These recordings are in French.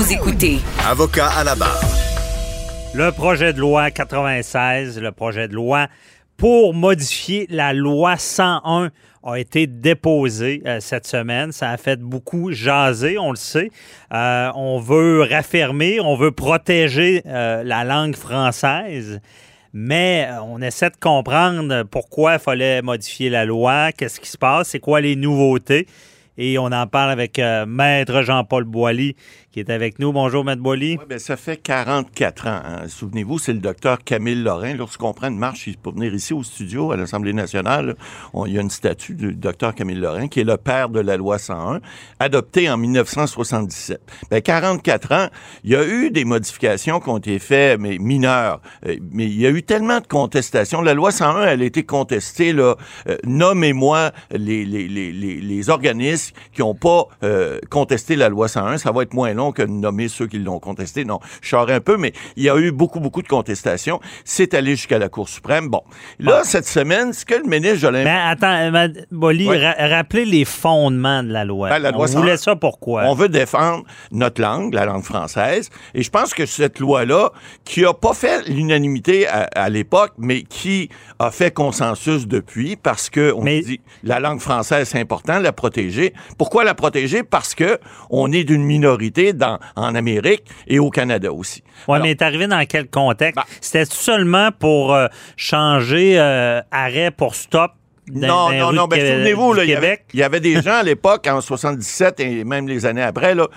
Vous écoutez Avocat à la barre. Le projet de loi 96, le projet de loi pour modifier la loi 101 a été déposé euh, cette semaine. Ça a fait beaucoup jaser, on le sait. Euh, on veut raffermer, on veut protéger euh, la langue française. Mais on essaie de comprendre pourquoi il fallait modifier la loi, qu'est-ce qui se passe, c'est quoi les nouveautés. Et on en parle avec euh, Maître Jean-Paul Boilly, qui est avec nous. Bonjour, Maître Boilly. Ben, ça fait 44 ans. hein. Souvenez-vous, c'est le docteur Camille Lorrain. Lorsqu'on prend une marche pour venir ici au studio, à l'Assemblée nationale, on- il y a une statue du docteur Camille Lorrain, qui est le père de la loi 101, adoptée en 1977. Ben, 44 ans, il y a eu des modifications qui ont été faites, mais mineures. Euh, mais il y a eu tellement de contestations. La loi 101, elle a été contestée. Euh, Nommez-moi les organismes qui n'ont pas euh, contesté la loi 101. Ça va être moins long que de nommer ceux qui l'ont contesté. Non, je sors un peu, mais il y a eu beaucoup, beaucoup de contestations. C'est allé jusqu'à la Cour suprême. Bon, là, cette semaine, ce que le ministre Jolin... Mais attends, euh, Ouais. ra- rappelez les fondements de la loi. Ben, la loi on voulait 101. ça pourquoi? On veut défendre notre langue, la langue française. Et je pense que cette loi-là, qui a pas fait l'unanimité à, à l'époque, mais qui a fait consensus depuis, parce que on Mais- dit la langue française, c'est important, la protéger. Pourquoi la protéger? Parce que on est d'une minorité dans, en Amérique et au Canada aussi. Oui, mais est arrivé dans quel contexte? Ben- C'était seulement pour euh, changer euh, arrêt pour stop dans, Non, dans non, non, ben, souvenez-vous, il y, avait, y des gens à l'époque, en 77 et même les années après, là,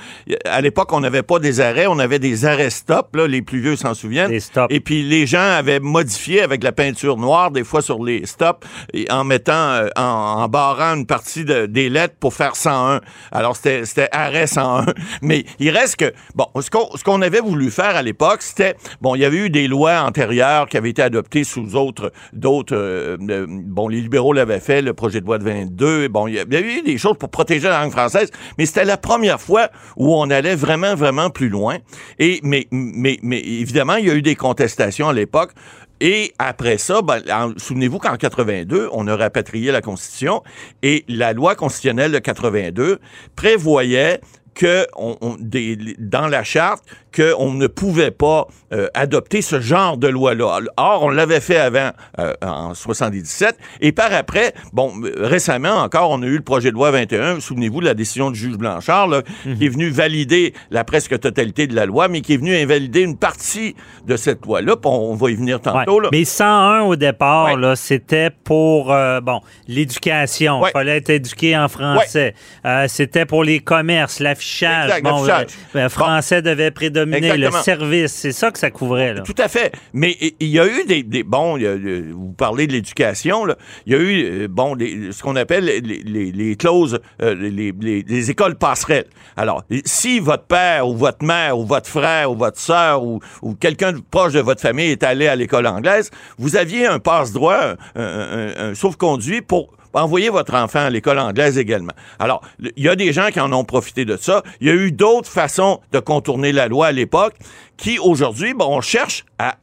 à l'époque, on n'avait pas des arrêts, on avait des arrêts stop, là, les plus vieux s'en souviennent. Des stops. Et puis les gens avaient modifié avec la peinture noire, des fois sur les stops, et en mettant, euh, en, en barrant une partie de- des lettres pour faire 101. Alors c'était c'était arrêt 101. Mais il reste que, bon, ce qu'on ce qu'on avait voulu faire à l'époque, c'était, bon, il y avait eu des lois antérieures qui avaient été adoptées sous autres, d'autres, euh, euh, bon, les libéraux l'avaient fait, le projet de loi de 22, bon, il y avait eu des choses pour protéger la langue française, mais c'était la première fois où on allait vraiment, vraiment plus loin. Et, mais, évidemment, il y a eu des contestations à l'époque. Et après ça, ben, en- souvenez-vous qu'en 82, on a rapatrié la Constitution et la loi constitutionnelle de 82 prévoyait que on, on- des- dans la charte qu'on ne pouvait pas euh, adopter ce genre de loi-là. Or, on l'avait fait avant, euh, en 77, et par après, bon, récemment encore, on a eu le projet de loi 21, souvenez-vous de la décision du juge Blanchard, là, qui est venu valider la presque totalité de la loi, mais qui est venu invalider une partie de cette loi-là, on, on va y venir tantôt. Ouais. Là. Mais 101 au départ, Ouais. c'était pour euh, bon l'éducation. Il Ouais. fallait être éduqué en français. C'était pour les commerces, l'affichage. Exact, Bon, l'affichage. le français devait prédominer. Le service, c'est ça que ça couvrait. Là. Tout à fait. Mais il y a eu des, des- bon, il y a- vous parlez de l'éducation. Il y a eu euh, bon ce qu'on appelle les, les, les clauses, euh, les, les- les écoles passerelles. Alors, si votre père ou votre mère ou votre frère ou votre sœur ou, ou quelqu'un proche de votre famille est allé à l'école anglaise, vous aviez un passe-droit, un, un- un- un sauf-conduit pour envoyer votre enfant à l'école anglaise également. Alors, il y a des gens qui en ont profité de ça. Il y a eu d'autres façons de contourner la loi à l'époque qui, aujourd'hui, bon, on cherche à...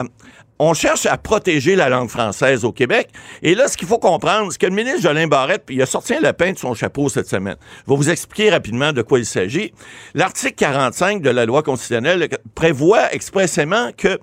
On cherche à protéger la langue française au Québec. Et là, ce qu'il faut comprendre, c'est que le ministre Jolin Barrette, puis il a sorti un lapin de son chapeau cette semaine. Je vais vous expliquer rapidement de quoi il s'agit. L'article 45 de la loi constitutionnelle prévoit expressément que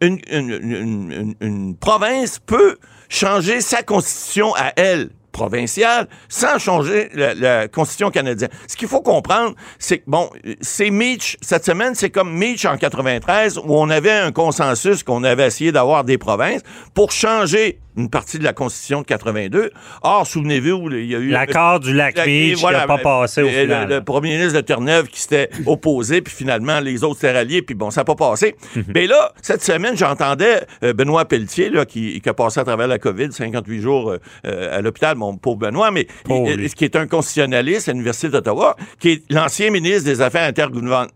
une- une- une- une province peut changer sa constitution à elle provinciale sans changer la, la constitution canadienne. Ce qu'il faut comprendre, c'est que, bon, c'est Meach, cette semaine, c'est comme Meach en 93, où on avait un consensus qu'on avait essayé d'avoir des provinces pour changer une partie de la constitution de 82. Or, souvenez-vous, il y a eu... L'accord du lac La- Beach qui n'a pas passé au le- final. Le, premier ministre de Terre-Neuve qui s'était opposé, puis finalement, les autres s'étaient ralliés, puis bon, ça n'a pas passé. Mhm. Mais là, cette semaine, j'entendais euh, Benoît Pelletier, là, qui, qui a passé à travers la COVID, 58 jours euh, euh, à l'hôpital, mon pauvre Benoît, mais il- qui est un constitutionnaliste à l'Université d'Ottawa, qui est l'ancien ministre des Affaires intergouvernement-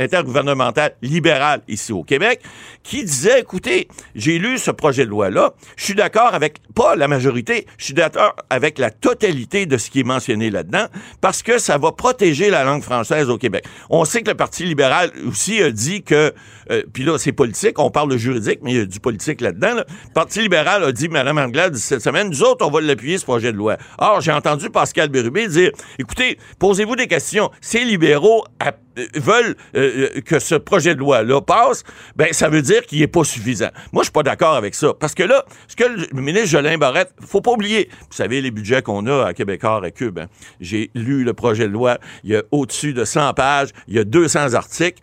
intergouvernementales libérales ici au Québec, qui disait, écoutez, j'ai lu ce projet de loi-là, je suis d'accord avec, pas la majorité, je suis d'accord avec la totalité de ce qui est mentionné là-dedans, parce que ça va protéger la langue française au Québec. On sait que le Parti libéral aussi a dit que, euh, puis là, c'est politique, on parle de juridique, mais il y a du politique là-dedans. là. Le Parti libéral a dit, Mme Anglade, cette semaine, nous autres, on va l'appuyer, ce projet de loi. Or, j'ai entendu Pascal Bérubé dire, écoutez, posez-vous des questions. Ces libéraux, à- veulent euh, euh, que ce projet de loi-là passe, ben ça veut dire qu'il n'est pas suffisant. Moi, je suis pas d'accord avec ça. Parce que là, ce que le ministre Jolin Barrette, faut pas oublier, vous savez, les budgets qu'on a à Québécois et Cube, hein. j'ai lu le projet de loi, il y a au-dessus de 100 pages, il y a 200 articles,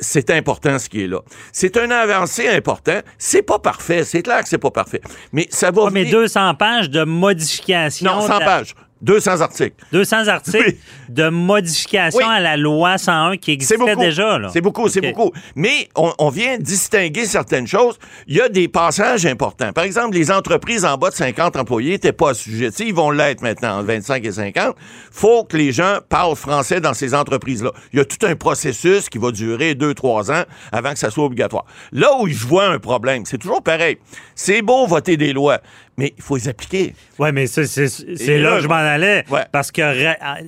c'est important ce qui est là. C'est un avancé important, c'est pas parfait, c'est clair que c'est pas parfait, mais ça va... mais 200 pages de modification... Non, 100 pages. 200 articles. 200 articles de modification à la loi 101 qui existait déjà. C'est beaucoup, c'est beaucoup. Mais on, vient distinguer certaines choses. Il y a des passages importants. Par exemple, les entreprises en bas de 50 employés n'étaient pas assujetties. Ils vont l'être maintenant, entre 25 et 50. faut que les gens parlent français dans ces entreprises-là. Il y a tout un processus qui va durer 2-3 ans avant que ça soit obligatoire. Là où je vois un problème, c'est toujours pareil. C'est beau voter des lois, mais il faut les appliquer. Oui, mais c'est là que je m'en allais. Parce que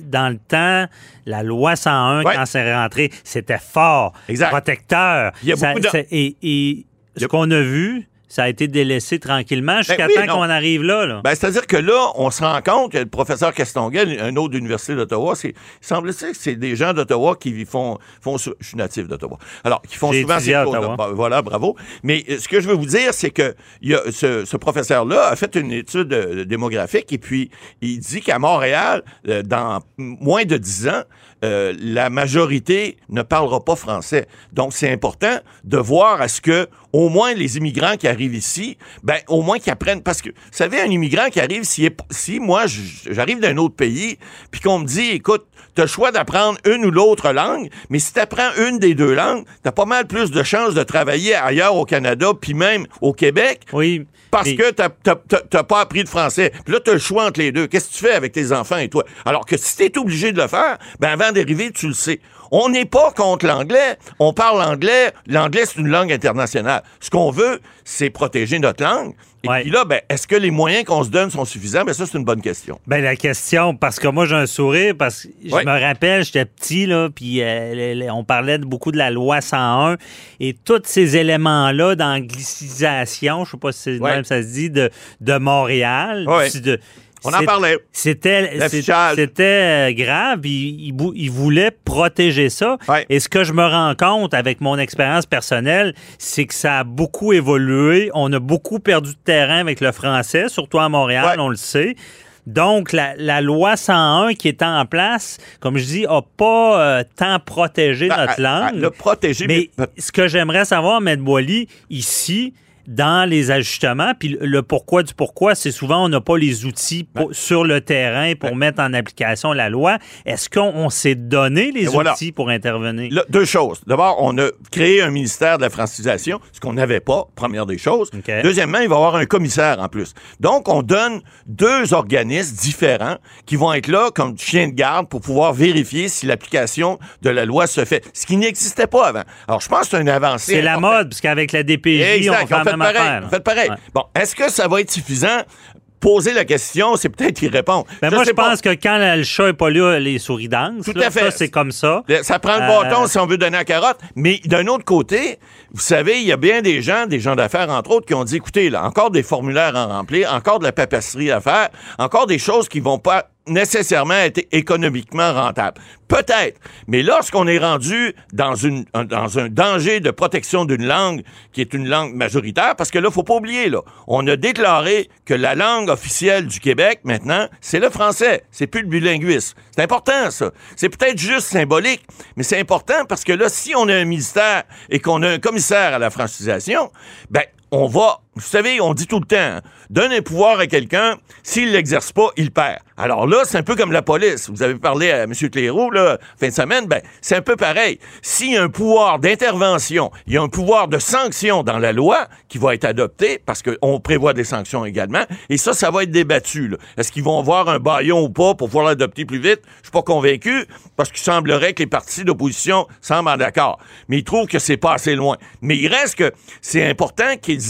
dans le temps, la loi 101, quand c'est rentré, c'était fort, protecteur. Il y a beaucoup de... et, et ce qu'on a vu, ça a été délaissé tranquillement ben jusqu'à temps qu'on arrive là. Ben, C'est-à-dire que là, on se rend compte que le professeur Castonguay, un autre de l'Université d'Ottawa, il semble que c'est des gens d'Ottawa qui font, font... Je suis natif d'Ottawa. Alors, qui font souvent ces cours. Bah, voilà, bravo. Mais euh, ce que je veux vous dire, c'est que y a ce, ce professeur-là a fait une étude euh, démographique et puis il dit qu'à Montréal, euh, dans moins de 10 ans, la majorité ne parlera pas français. Donc, c'est important de voir à ce que au moins les immigrants qui arrivent ici, ben au moins qu'ils apprennent. Parce que, vous savez, un immigrant qui arrive, si, si moi j'arrive d'un autre pays, puis qu'on me dit, écoute, tu as le choix d'apprendre une ou l'autre langue, mais si tu apprends une des deux langues, tu as pas mal plus de chances de travailler ailleurs au Canada, puis même au Québec. Oui. Parce que tu n'as pas appris de français. Puis là, tu as le choix entre les deux. Qu'est-ce que tu fais avec tes enfants et toi? Alors que si tu es obligé de le faire, ben avant d'arriver, tu le sais. On n'est pas contre l'anglais. On parle anglais. L'anglais, c'est une langue internationale. Ce qu'on veut, c'est protéger notre langue. Et puis là, ben, est-ce que les moyens qu'on se donne sont suffisants? Ben, ça, c'est une bonne question. Ben, la question, parce que moi, j'ai un sourire, parce que je me rappelle, j'étais petit, là, puis euh, on parlait beaucoup de la loi 101 et tous ces éléments-là d'anglicisation, je sais pas si c'est même ça se dit, de, de Montréal, de, on en parlait. C'était c'était euh, grave. Il, il, voulait protéger ça. Et ce que je me rends compte avec mon expérience personnelle, c'est que ça a beaucoup évolué. On a beaucoup perdu de terrain avec le français, surtout à Montréal, on le sait. Donc, la, loi 101 qui est en place, comme je dis, n'a pas euh, tant protégé ben, notre langue. Le protéger, mais, ce que j'aimerais savoir, M. Boily, ici, dans les ajustements. Puis le pourquoi du pourquoi, c'est souvent on n'a pas les outils ben. sur le terrain pour ben. mettre en application la loi. Est-ce qu'on s'est donné les outils pour intervenir? deux choses. D'abord, on a créé un ministère de la francisation, ce qu'on n'avait pas, première des choses. Deuxièmement, il va y avoir un commissaire en plus. Donc, on donne deux organismes différents qui vont être là comme chien de garde pour pouvoir vérifier si l'application de la loi se fait, ce qui n'existait pas avant. Alors, je pense que c'est une avancée. C'est la mode, parce qu'avec la DPJ, on fait pareil. Faites pareil. Bon, est-ce que ça va être suffisant? poser la question, c'est peut-être répondre. Mais ben, moi, je pense que quand le chat n'est pas là, les souris dansent. Tout à fait. c'est comme ça. Ça prend le bâton euh, si on veut donner la carotte. Mais d'un autre côté, vous savez, il y a bien des gens, des gens d'affaires, entre autres, qui ont dit, écoutez, là, encore des formulaires à remplir, encore de la papasserie à faire, encore des choses qui vont pas nécessairement être économiquement rentable. Peut-être. Mais lorsqu'on est rendu dans, une, un danger de protection d'une langue qui est une langue majoritaire, parce que là, faut pas oublier, là, on a déclaré que la langue officielle du Québec, maintenant, c'est le français. C'est plus le bilinguisme. C'est important, ça. C'est peut-être juste symbolique, mais c'est important parce que là, si on a un ministère et qu'on a un commissaire à la francisation, ben, on va, vous savez, on dit tout le temps, donne un pouvoir à quelqu'un, s'il l'exerce pas, il perd. Alors là, c'est un peu comme la police. Vous avez parlé à M. Cléroux, là, fin de semaine, ben, c'est un peu pareil. S'il y a un pouvoir d'intervention, il y a un pouvoir de sanction dans la loi qui va être adopté, parce qu'on prévoit des sanctions également, et ça, ça va être débattu. Est-ce qu'ils vont avoir un baillon ou pas pour pouvoir l'adopter plus vite? Je suis pas convaincu, parce qu'il semblerait que les partis d'opposition semblent d'accord. Mais ils trouvent que c'est pas assez loin. Mais il reste que c'est important qu'ils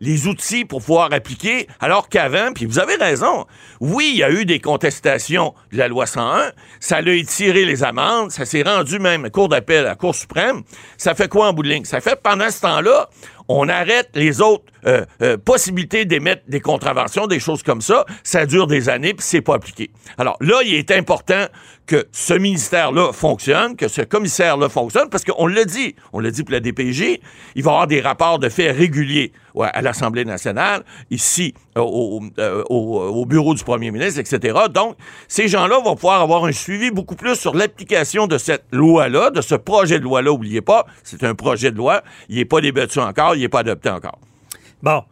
les outils pour pouvoir appliquer, alors qu'avant, puis vous avez raison, oui, il y a eu des contestation de la loi 101. Ça l'a étiré les amendes. Ça s'est rendu même à Cour d'appel, à la Cour suprême. Ça fait quoi en bout de ligne? Ça fait pendant ce temps-là, on arrête les autres euh, euh, possibilités d'émettre des contraventions, des choses comme ça. Ça dure des années, puis c'est pas appliqué. Alors là, il est important que ce ministère-là fonctionne, que ce commissaire-là fonctionne, parce qu'on l'a dit, on l'a dit pour la DPJ, il va avoir des rapports de faits réguliers à l'Assemblée nationale, ici, euh, au, au, bureau du premier ministre, etc. Donc, ces gens-là vont pouvoir avoir un suivi beaucoup plus sur l'application de cette loi-là, de ce projet de loi-là. Oubliez pas, c'est un projet de loi, il n'est pas débattu encore, il n'est pas adopté encore. Bon.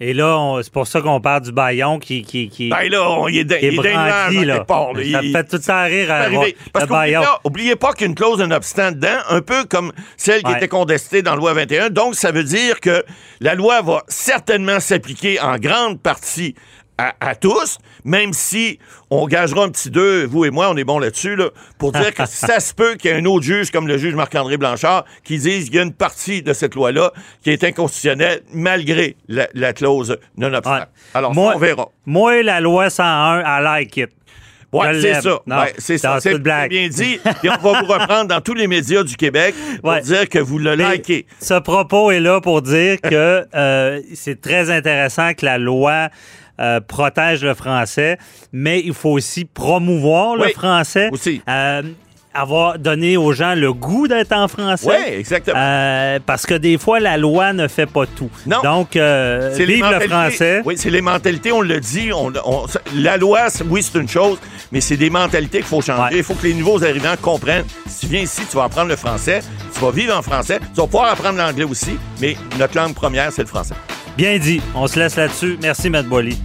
Et là, c'est pour ça qu'on parle du baillon qui, qui, qui ben là, on, il est, il est branqué, là. Part, là. Ça fait tout le temps rire à Parce le baillon. Oubliez pas qu'une clause d'un obstant dedans, un peu comme celle qui était contestée dans la loi 21. Donc, ça veut dire que la loi va certainement s'appliquer en grande partie à, tous, même si on gagera un petit deux, vous et moi, on est bon là-dessus, là, pour dire que ça se peut qu'il y ait un autre juge, comme le juge Marc-André Blanchard, qui dise qu'il y a une partie de cette loi-là qui est inconstitutionnelle malgré la, clause non obstacle. Alors, moi, on verra. Moi, la loi 101, I like it. Oui, c'est ça. c'est ça. C'est bien dit. Et on va vous reprendre dans tous les médias du Québec pour dire que vous le likez. Ce propos est là pour dire que euh, c'est très intéressant que la loi euh, protège le français, mais il faut aussi promouvoir le français. Aussi. Euh, avoir donné aux gens le goût d'être en français. Oui, exactement. Euh, parce que des fois, la loi ne fait pas tout. Non. Donc, vive le français. Oui, c'est les mentalités, on le dit. On, la loi, oui, c'est une chose, mais c'est des mentalités qu'il faut changer. Il faut que les nouveaux arrivants comprennent. Si tu viens ici, tu vas apprendre le français, tu vas vivre en français, tu vas pouvoir apprendre l'anglais aussi, mais notre langue première, c'est le français. Bien dit. On se laisse là-dessus. Merci, Matt Boily.